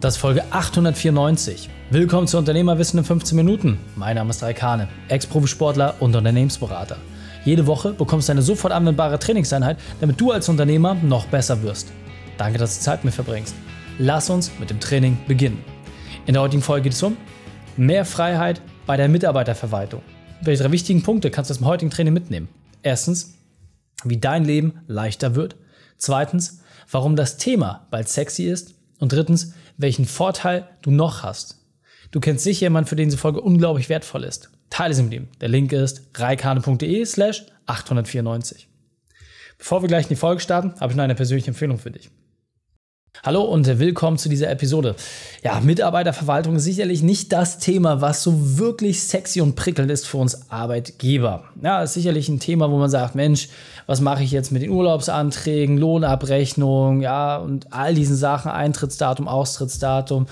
Das ist Folge 894. Willkommen zu Unternehmerwissen in 15 Minuten. Mein Name ist Raikane, Ex-Profisportler und Unternehmensberater. Jede Woche bekommst du eine sofort anwendbare Trainingseinheit, damit du als Unternehmer noch besser wirst. Danke, dass du Zeit mit mir verbringst. Lass uns mit dem Training beginnen. In der heutigen Folge geht es um mehr Freiheit bei der Mitarbeiterverwaltung. Welche drei wichtigen Punkte kannst du aus dem heutigen Training mitnehmen? Erstens, wie dein Leben leichter wird. Zweitens, warum das Thema bald sexy ist. Und drittens, welchen Vorteil du noch hast. Du kennst sicher jemanden, für den diese Folge unglaublich wertvoll ist. Teile sie mit ihm. Der Link ist reikane.de slash 894. Bevor wir gleich in die Folge starten, habe ich noch eine persönliche Empfehlung für dich. Hallo und willkommen zu dieser Episode. Ja, Mitarbeiterverwaltung ist sicherlich nicht das Thema, was so wirklich sexy und prickelnd ist für uns Arbeitgeber. Ja, ist sicherlich ein Thema, wo man sagt, Mensch, was mache ich jetzt mit den Urlaubsanträgen, Lohnabrechnung, ja, und all diesen Sachen, Eintrittsdatum, Austrittsdatum,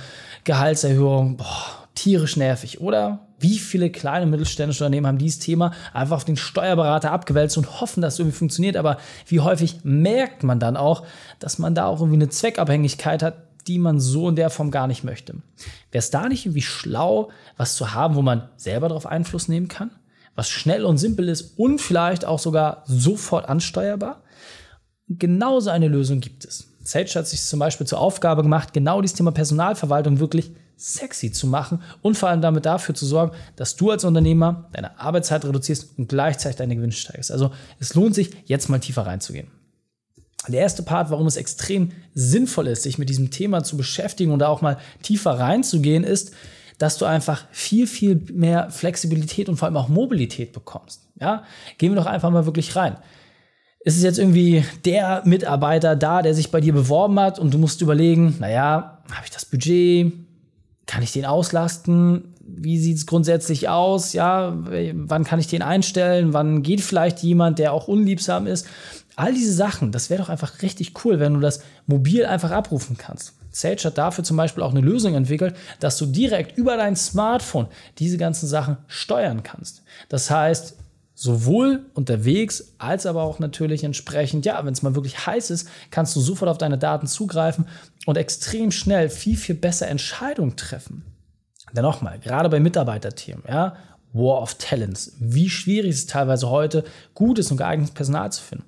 Gehaltserhöhung, boah, tierisch nervig, oder? Wie viele kleine mittelständische Unternehmen haben dieses Thema einfach auf den Steuerberater abgewälzt und hoffen, dass es irgendwie funktioniert. Aber wie häufig merkt man dann auch, dass man da auch irgendwie eine Zweckabhängigkeit hat, die man so in der Form gar nicht möchte. Wäre es da nicht irgendwie schlau, was zu haben, wo man selber darauf Einfluss nehmen kann? Was schnell und simpel ist und vielleicht auch sogar sofort ansteuerbar? Genauso eine Lösung gibt es. Sage hat sich zum Beispiel zur Aufgabe gemacht, genau dieses Thema Personalverwaltung wirklich sexy zu machen und vor allem damit dafür zu sorgen, dass du als Unternehmer deine Arbeitszeit reduzierst und gleichzeitig deine Gewinne steigerst. Also es lohnt sich, jetzt mal tiefer reinzugehen. Der erste Part, warum es extrem sinnvoll ist, sich mit diesem Thema zu beschäftigen und da auch mal tiefer reinzugehen, ist, dass du einfach viel, viel mehr Flexibilität und vor allem auch Mobilität bekommst. Ja, gehen wir doch einfach mal wirklich rein. Ist es jetzt irgendwie der Mitarbeiter da, der sich bei dir beworben hat und du musst überlegen, naja, habe ich das Budget? Kann ich den auslasten? Wie sieht es grundsätzlich aus? Ja, wann kann ich den einstellen? Wann geht vielleicht jemand, der auch unliebsam ist? All diese Sachen, das wäre doch einfach richtig cool, wenn du das mobil einfach abrufen kannst. Sage hat dafür zum Beispiel auch eine Lösung entwickelt, dass du direkt über dein Smartphone diese ganzen Sachen steuern kannst. Das heißt, sowohl unterwegs als aber auch natürlich entsprechend, ja, wenn es mal wirklich heiß ist, kannst du sofort auf deine Daten zugreifen und extrem schnell viel, viel besser Entscheidungen treffen. Denn nochmal, gerade bei Mitarbeiterthemen, ja, War of Talents, wie schwierig es teilweise heute, gutes und geeignetes Personal zu finden.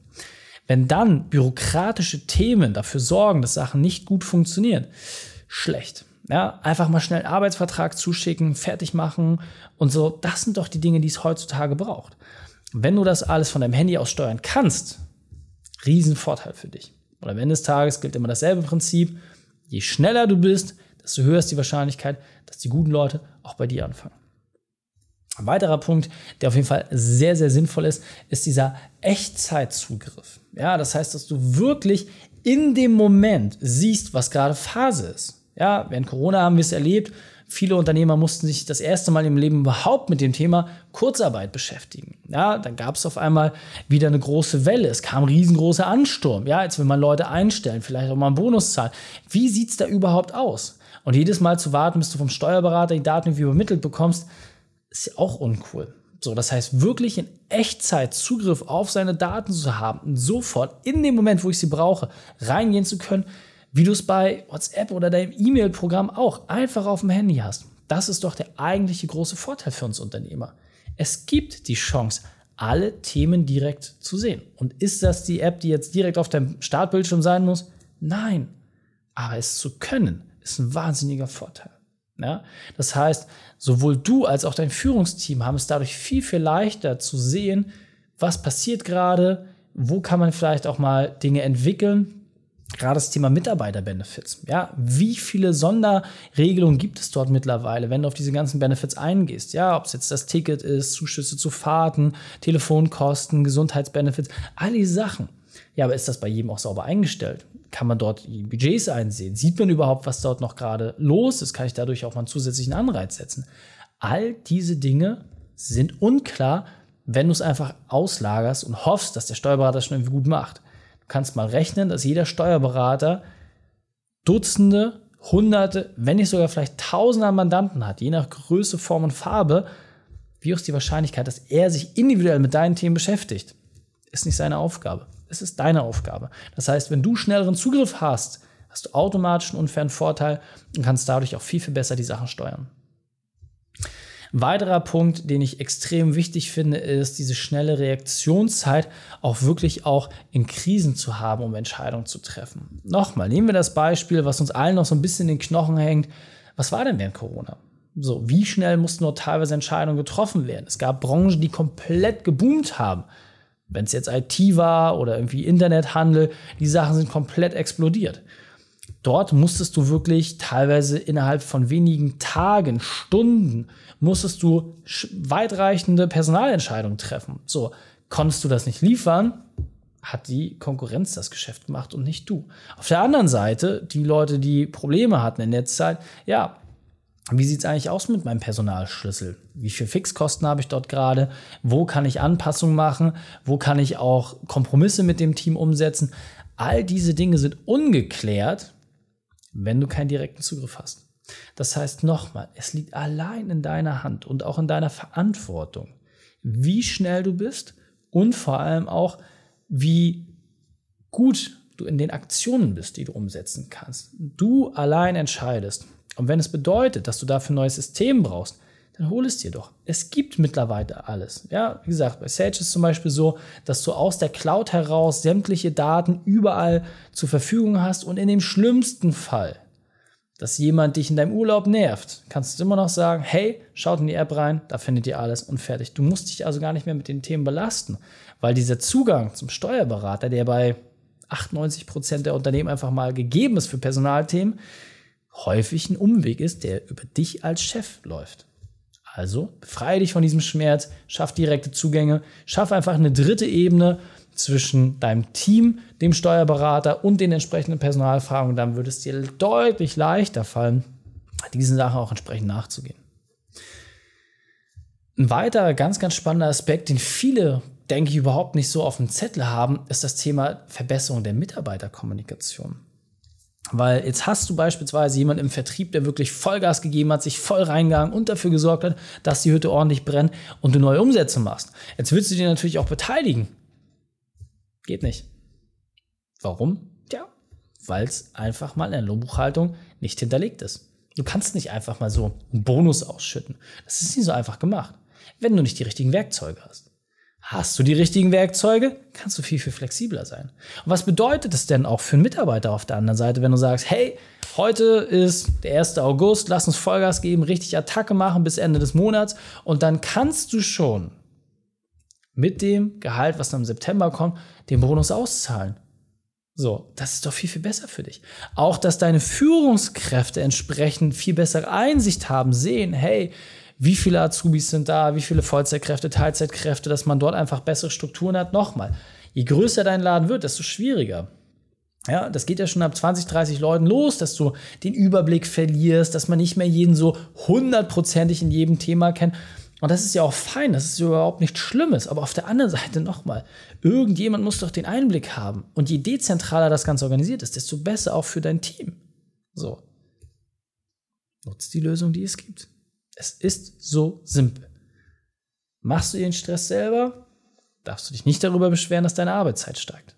Wenn dann bürokratische Themen dafür sorgen, dass Sachen nicht gut funktionieren, schlecht. Ja, einfach mal schnell einen Arbeitsvertrag zuschicken, fertig machen und so. Das sind doch die Dinge, die es heutzutage braucht. Wenn du das alles von deinem Handy aus steuern kannst, Riesenvorteil für dich. Und am Ende des Tages gilt immer dasselbe Prinzip. Je schneller du bist, desto höher ist die Wahrscheinlichkeit, dass die guten Leute auch bei dir anfangen. Ein weiterer Punkt, der auf jeden Fall sehr, sehr sinnvoll ist, ist dieser Echtzeitzugriff. Ja, das heißt, dass du wirklich in dem Moment siehst, was gerade Phase ist. Ja, während Corona haben wir es erlebt, Viele Unternehmer mussten sich das erste Mal im Leben überhaupt mit dem Thema Kurzarbeit beschäftigen. Ja, dann gab es auf einmal wieder eine große Welle. Es kam riesengroßer Ansturm. Ja, jetzt will man Leute einstellen, vielleicht auch mal einen Bonus zahlen. Wie sieht es da überhaupt aus? Und jedes Mal zu warten, bis du vom Steuerberater die Daten irgendwie übermittelt bekommst, ist ja auch uncool. So, das heißt, wirklich in Echtzeit Zugriff auf seine Daten zu haben, sofort in dem Moment, wo ich sie brauche, reingehen zu können, wie du es bei WhatsApp oder deinem E-Mail-Programm auch einfach auf dem Handy hast. Das ist doch der eigentliche große Vorteil für uns Unternehmer. Es gibt die Chance, alle Themen direkt zu sehen. Und ist das die App, die jetzt direkt auf deinem Startbildschirm sein muss? Nein. Aber es zu können, ist ein wahnsinniger Vorteil. Ja? Das heißt, sowohl du als auch dein Führungsteam haben es dadurch viel, viel leichter zu sehen, was passiert gerade, wo kann man vielleicht auch mal Dinge entwickeln, gerade das Thema Mitarbeiterbenefits. Ja, wie viele Sonderregelungen gibt es dort mittlerweile, wenn du auf diese ganzen Benefits eingehst? Ja, ob es jetzt das Ticket ist, Zuschüsse zu Fahrten, Telefonkosten, Gesundheitsbenefits, all diese Sachen. Ja, aber ist das bei jedem auch sauber eingestellt? Kann man dort die Budgets einsehen? Sieht man überhaupt, was dort noch gerade los ist? Kann ich dadurch auch mal einen zusätzlichen Anreiz setzen? All diese Dinge sind unklar, wenn du es einfach auslagerst und hoffst, dass der Steuerberater das schon irgendwie gut macht kannst mal rechnen, dass jeder Steuerberater Dutzende, Hunderte, wenn nicht sogar vielleicht Tausende Mandanten hat, je nach Größe, Form und Farbe. Wie ist die Wahrscheinlichkeit, dass er sich individuell mit deinen Themen beschäftigt? Ist nicht seine Aufgabe. Es ist deine Aufgabe. Das heißt, wenn du schnelleren Zugriff hast, hast du automatisch einen unfairen Vorteil und kannst dadurch auch viel, viel besser die Sachen steuern. Weiterer Punkt, den ich extrem wichtig finde, ist diese schnelle Reaktionszeit auch wirklich auch in Krisen zu haben, um Entscheidungen zu treffen. Nochmal, nehmen wir das Beispiel, was uns allen noch so ein bisschen in den Knochen hängt. Was war denn während Corona? So, wie schnell mussten nur teilweise Entscheidungen getroffen werden? Es gab Branchen, die komplett geboomt haben. Wenn es jetzt IT war oder irgendwie Internethandel, die Sachen sind komplett explodiert. Dort musstest du wirklich teilweise innerhalb von wenigen Tagen, Stunden, musstest du weitreichende Personalentscheidungen treffen. So, konntest du das nicht liefern, hat die Konkurrenz das Geschäft gemacht und nicht du. Auf der anderen Seite, die Leute, die Probleme hatten in der Zeit, ja, wie sieht es eigentlich aus mit meinem Personalschlüssel? Wie viel Fixkosten habe ich dort gerade? Wo kann ich Anpassungen machen? Wo kann ich auch Kompromisse mit dem Team umsetzen? All diese Dinge sind ungeklärt, wenn du keinen direkten Zugriff hast. Das heißt nochmal, es liegt allein in deiner Hand und auch in deiner Verantwortung, wie schnell du bist und vor allem auch, wie gut du in den Aktionen bist, die du umsetzen kannst. Du allein entscheidest. Und wenn es bedeutet, dass du dafür ein neues System brauchst, dann hol es dir doch. Es gibt mittlerweile alles. Ja, wie gesagt, bei Sage ist zum Beispiel so, dass du aus der Cloud heraus sämtliche Daten überall zur Verfügung hast und in dem schlimmsten Fall, dass jemand dich in deinem Urlaub nervt, kannst du immer noch sagen, hey, schaut in die App rein, da findet ihr alles und fertig. Du musst dich also gar nicht mehr mit den Themen belasten, weil dieser Zugang zum Steuerberater, der bei 98 Prozent der Unternehmen einfach mal gegeben ist für Personalthemen, häufig ein Umweg ist, der über dich als Chef läuft. Also befreie dich von diesem Schmerz, schaff direkte Zugänge, schaff einfach eine dritte Ebene zwischen deinem Team, dem Steuerberater und den entsprechenden Personalfragen. Dann würde es dir deutlich leichter fallen, diesen Sachen auch entsprechend nachzugehen. Ein weiterer ganz, ganz spannender Aspekt, den viele, denke ich, überhaupt nicht so auf dem Zettel haben, ist das Thema Verbesserung der Mitarbeiterkommunikation. Weil jetzt hast du beispielsweise jemanden im Vertrieb, der wirklich Vollgas gegeben hat, sich voll reingegangen und dafür gesorgt hat, dass die Hütte ordentlich brennt und du neue Umsätze machst. Jetzt willst du dir natürlich auch beteiligen. Geht nicht. Warum? Ja, weil es einfach mal in der Lohnbuchhaltung nicht hinterlegt ist. Du kannst nicht einfach mal so einen Bonus ausschütten. Das ist nicht so einfach gemacht, wenn du nicht die richtigen Werkzeuge hast. Hast du die richtigen Werkzeuge, kannst du viel, viel flexibler sein. Und was bedeutet es denn auch für einen Mitarbeiter auf der anderen Seite, wenn du sagst, hey, heute ist der 1. August, lass uns Vollgas geben, richtig Attacke machen bis Ende des Monats und dann kannst du schon mit dem Gehalt, was dann im September kommt, den Bonus auszahlen. So, das ist doch viel, viel besser für dich. Auch, dass deine Führungskräfte entsprechend viel bessere Einsicht haben, sehen, hey, wie viele Azubis sind da, wie viele Vollzeitkräfte, Teilzeitkräfte, dass man dort einfach bessere Strukturen hat. Nochmal, je größer dein Laden wird, desto schwieriger. Ja, das geht ja schon ab 20, 30 Leuten los, dass du den Überblick verlierst, dass man nicht mehr jeden so hundertprozentig in jedem Thema kennt. Und das ist ja auch fein, das ist überhaupt nichts Schlimmes. Aber auf der anderen Seite nochmal, irgendjemand muss doch den Einblick haben. Und je dezentraler das Ganze organisiert ist, desto besser auch für dein Team. So. Nutzt die Lösung, die es gibt. Es ist so simpel. Machst du den Stress selber, darfst du dich nicht darüber beschweren, dass deine Arbeitszeit steigt.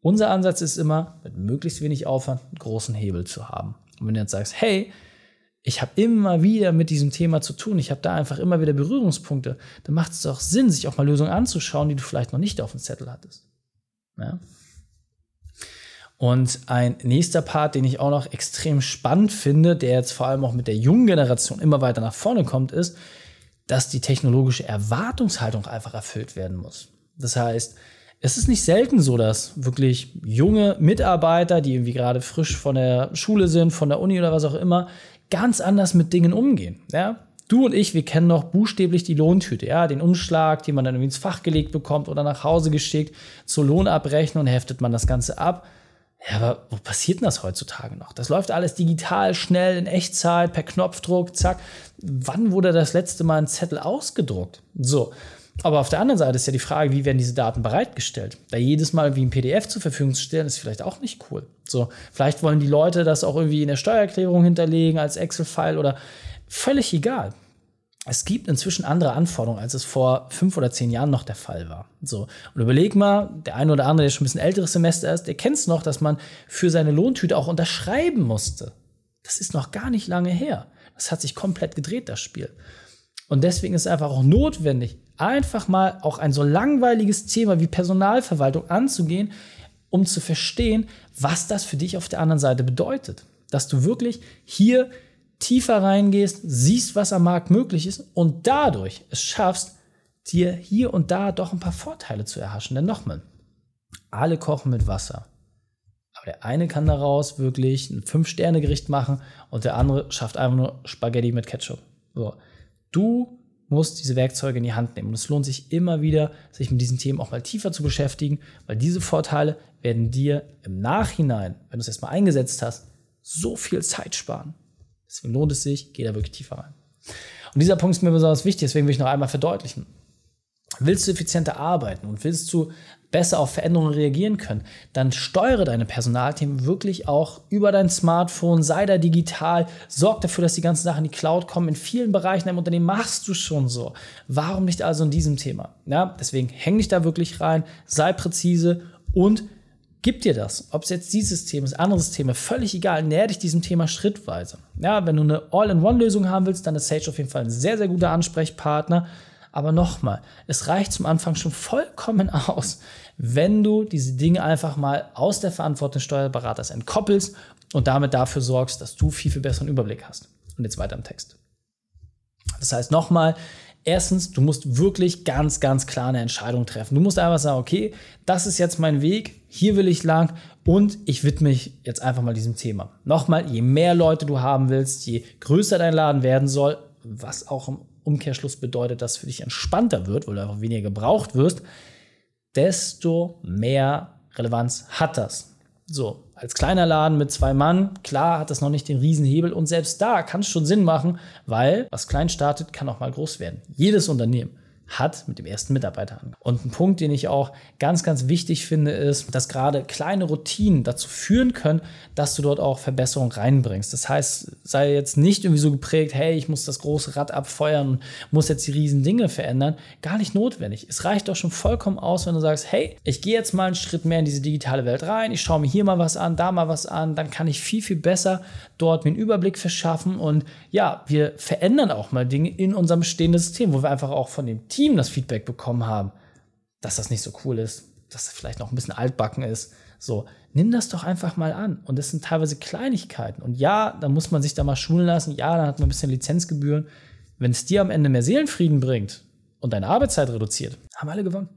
Unser Ansatz ist immer, mit möglichst wenig Aufwand einen großen Hebel zu haben. Und wenn du jetzt sagst, hey, ich habe immer wieder mit diesem Thema zu tun, ich habe da einfach immer wieder Berührungspunkte, dann macht es doch Sinn, sich auch mal Lösungen anzuschauen, die du vielleicht noch nicht auf dem Zettel hattest. Ja? Und ein nächster Part, den ich auch noch extrem spannend finde, der jetzt vor allem auch mit der jungen Generation immer weiter nach vorne kommt, ist, dass die technologische Erwartungshaltung einfach erfüllt werden muss. Das heißt, es ist nicht selten so, dass wirklich junge Mitarbeiter, die irgendwie gerade frisch von der Schule sind, von der Uni oder was auch immer, ganz anders mit Dingen umgehen. Ja? Du und ich, wir kennen noch buchstäblich die Lohntüte, ja, den Umschlag, den man dann irgendwie ins Fach gelegt bekommt oder nach Hause geschickt, zur Lohnabrechnung heftet man das Ganze ab. Ja, aber wo passiert denn das heutzutage noch? Das läuft alles digital, schnell, in Echtzeit, per Knopfdruck, zack. Wann wurde das letzte Mal ein Zettel ausgedruckt? So. Aber auf der anderen Seite ist ja die Frage, wie werden diese Daten bereitgestellt? Da jedes Mal wie ein PDF zur Verfügung zu stellen, ist vielleicht auch nicht cool. So, vielleicht wollen die Leute das auch irgendwie in der Steuererklärung hinterlegen als Excel-File oder völlig egal. Es gibt inzwischen andere Anforderungen, als es vor fünf oder zehn Jahren noch der Fall war. So. Und überleg mal, der eine oder andere, der schon ein bisschen älteres Semester ist, der kennt es noch, dass man für seine Lohntüte auch unterschreiben musste. Das ist noch gar nicht lange her. Das hat sich komplett gedreht, das Spiel. Und deswegen ist es einfach auch notwendig, einfach mal auch ein so langweiliges Thema wie Personalverwaltung anzugehen, um zu verstehen, was das für dich auf der anderen Seite bedeutet. Dass du wirklich hier tiefer reingehst, siehst, was am Markt möglich ist und dadurch es schaffst, dir hier und da doch ein paar Vorteile zu erhaschen. Denn nochmal, alle kochen mit Wasser. Aber der eine kann daraus wirklich ein Fünf-Sterne-Gericht machen und der andere schafft einfach nur Spaghetti mit Ketchup. So. Du musst diese Werkzeuge in die Hand nehmen. Und es lohnt sich immer wieder, sich mit diesen Themen auch mal tiefer zu beschäftigen, weil diese Vorteile werden dir im Nachhinein, wenn du es erstmal eingesetzt hast, so viel Zeit sparen. Deswegen lohnt es sich, geh da wirklich tiefer rein. Und dieser Punkt ist mir besonders wichtig, deswegen will ich noch einmal verdeutlichen. Willst du effizienter arbeiten und willst du besser auf Veränderungen reagieren können, dann steuere deine Personalthemen wirklich auch über dein Smartphone, sei da digital, sorg dafür, dass die ganzen Sachen in die Cloud kommen. In vielen Bereichen im Unternehmen machst du schon so. Warum nicht also in diesem Thema? Ja, deswegen häng dich da wirklich rein, sei präzise und gib dir das. Ob es jetzt dieses Thema ist, anderes Thema, völlig egal, näher dich diesem Thema schrittweise. Ja, wenn du eine All-in-One-Lösung haben willst, dann ist Sage auf jeden Fall ein sehr, sehr guter Ansprechpartner. Aber nochmal, es reicht zum Anfang schon vollkommen aus, wenn du diese Dinge einfach mal aus der Verantwortung des Steuerberaters entkoppelst und damit dafür sorgst, dass du viel, viel besseren Überblick hast. Und jetzt weiter im Text. Das heißt nochmal, Erstens, du musst wirklich ganz, ganz klar eine Entscheidung treffen. Du musst einfach sagen, okay, das ist jetzt mein Weg, hier will ich lang und ich widme mich jetzt einfach mal diesem Thema. Nochmal, je mehr Leute du haben willst, je größer dein Laden werden soll, was auch im Umkehrschluss bedeutet, dass für dich entspannter wird, weil du einfach weniger gebraucht wirst, desto mehr Relevanz hat das. So, als kleiner Laden mit zwei Mann, klar hat das noch nicht den Riesenhebel und selbst da kann es schon Sinn machen, weil was klein startet, kann auch mal groß werden. Jedes Unternehmen hat mit dem ersten Mitarbeiter an. Und ein Punkt, den ich auch ganz, ganz wichtig finde, ist, dass gerade kleine Routinen dazu führen können, dass du dort auch Verbesserungen reinbringst. Das heißt, sei jetzt nicht irgendwie so geprägt, hey, ich muss das große Rad abfeuern und muss jetzt die riesen Dinge verändern. Gar nicht notwendig. Es reicht doch schon vollkommen aus, wenn du sagst, hey, ich gehe jetzt mal einen Schritt mehr in diese digitale Welt rein, ich schaue mir hier mal was an, da mal was an, dann kann ich viel, viel besser dort mir einen Überblick verschaffen und ja, wir verändern auch mal Dinge in unserem bestehenden System, wo wir einfach auch von dem Team Team das Feedback bekommen haben, dass das nicht so cool ist, dass das vielleicht noch ein bisschen altbacken ist. So, nimm das doch einfach mal an. Und das sind teilweise Kleinigkeiten. Und ja, da muss man sich da mal schulen lassen. Ja, dann hat man ein bisschen Lizenzgebühren. Wenn es dir am Ende mehr Seelenfrieden bringt und deine Arbeitszeit reduziert, haben alle gewonnen.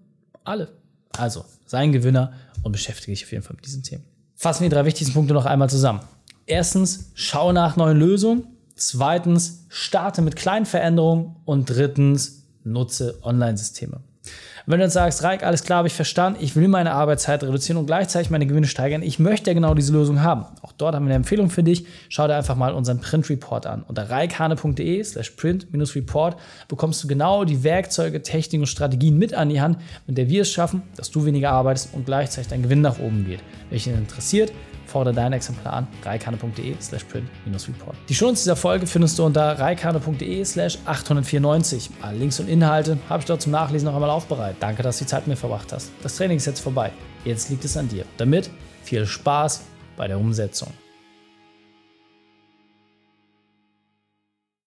Alle. Also, sei ein Gewinner und beschäftige dich auf jeden Fall mit diesen Themen. Fassen wir die drei wichtigsten Punkte noch einmal zusammen. Erstens, schau nach neuen Lösungen. Zweitens, starte mit kleinen Veränderungen. Und drittens, nutze Online-Systeme. Wenn du jetzt sagst, Reik, alles klar, habe ich verstanden, ich will meine Arbeitszeit reduzieren und gleichzeitig meine Gewinne steigern, ich möchte ja genau diese Lösung haben. Auch dort haben wir eine Empfehlung für dich. Schau dir einfach mal unseren Print-Report an. Unter reikhane.de slash print-report bekommst du genau die Werkzeuge, Techniken und Strategien mit an die Hand, mit der wir es schaffen, dass du weniger arbeitest und gleichzeitig dein Gewinn nach oben geht. Dich interessiert, Fordere dein Exemplar an, reikane.de slash print-report. Die Shownotes dieser Folge findest du unter reikane.de slash 894. Alle Links und Inhalte habe ich dort zum Nachlesen noch einmal aufbereitet. Danke, dass du die Zeit mit mir verbracht hast. Das Training ist jetzt vorbei. Jetzt liegt es an dir. Damit viel Spaß bei der Umsetzung.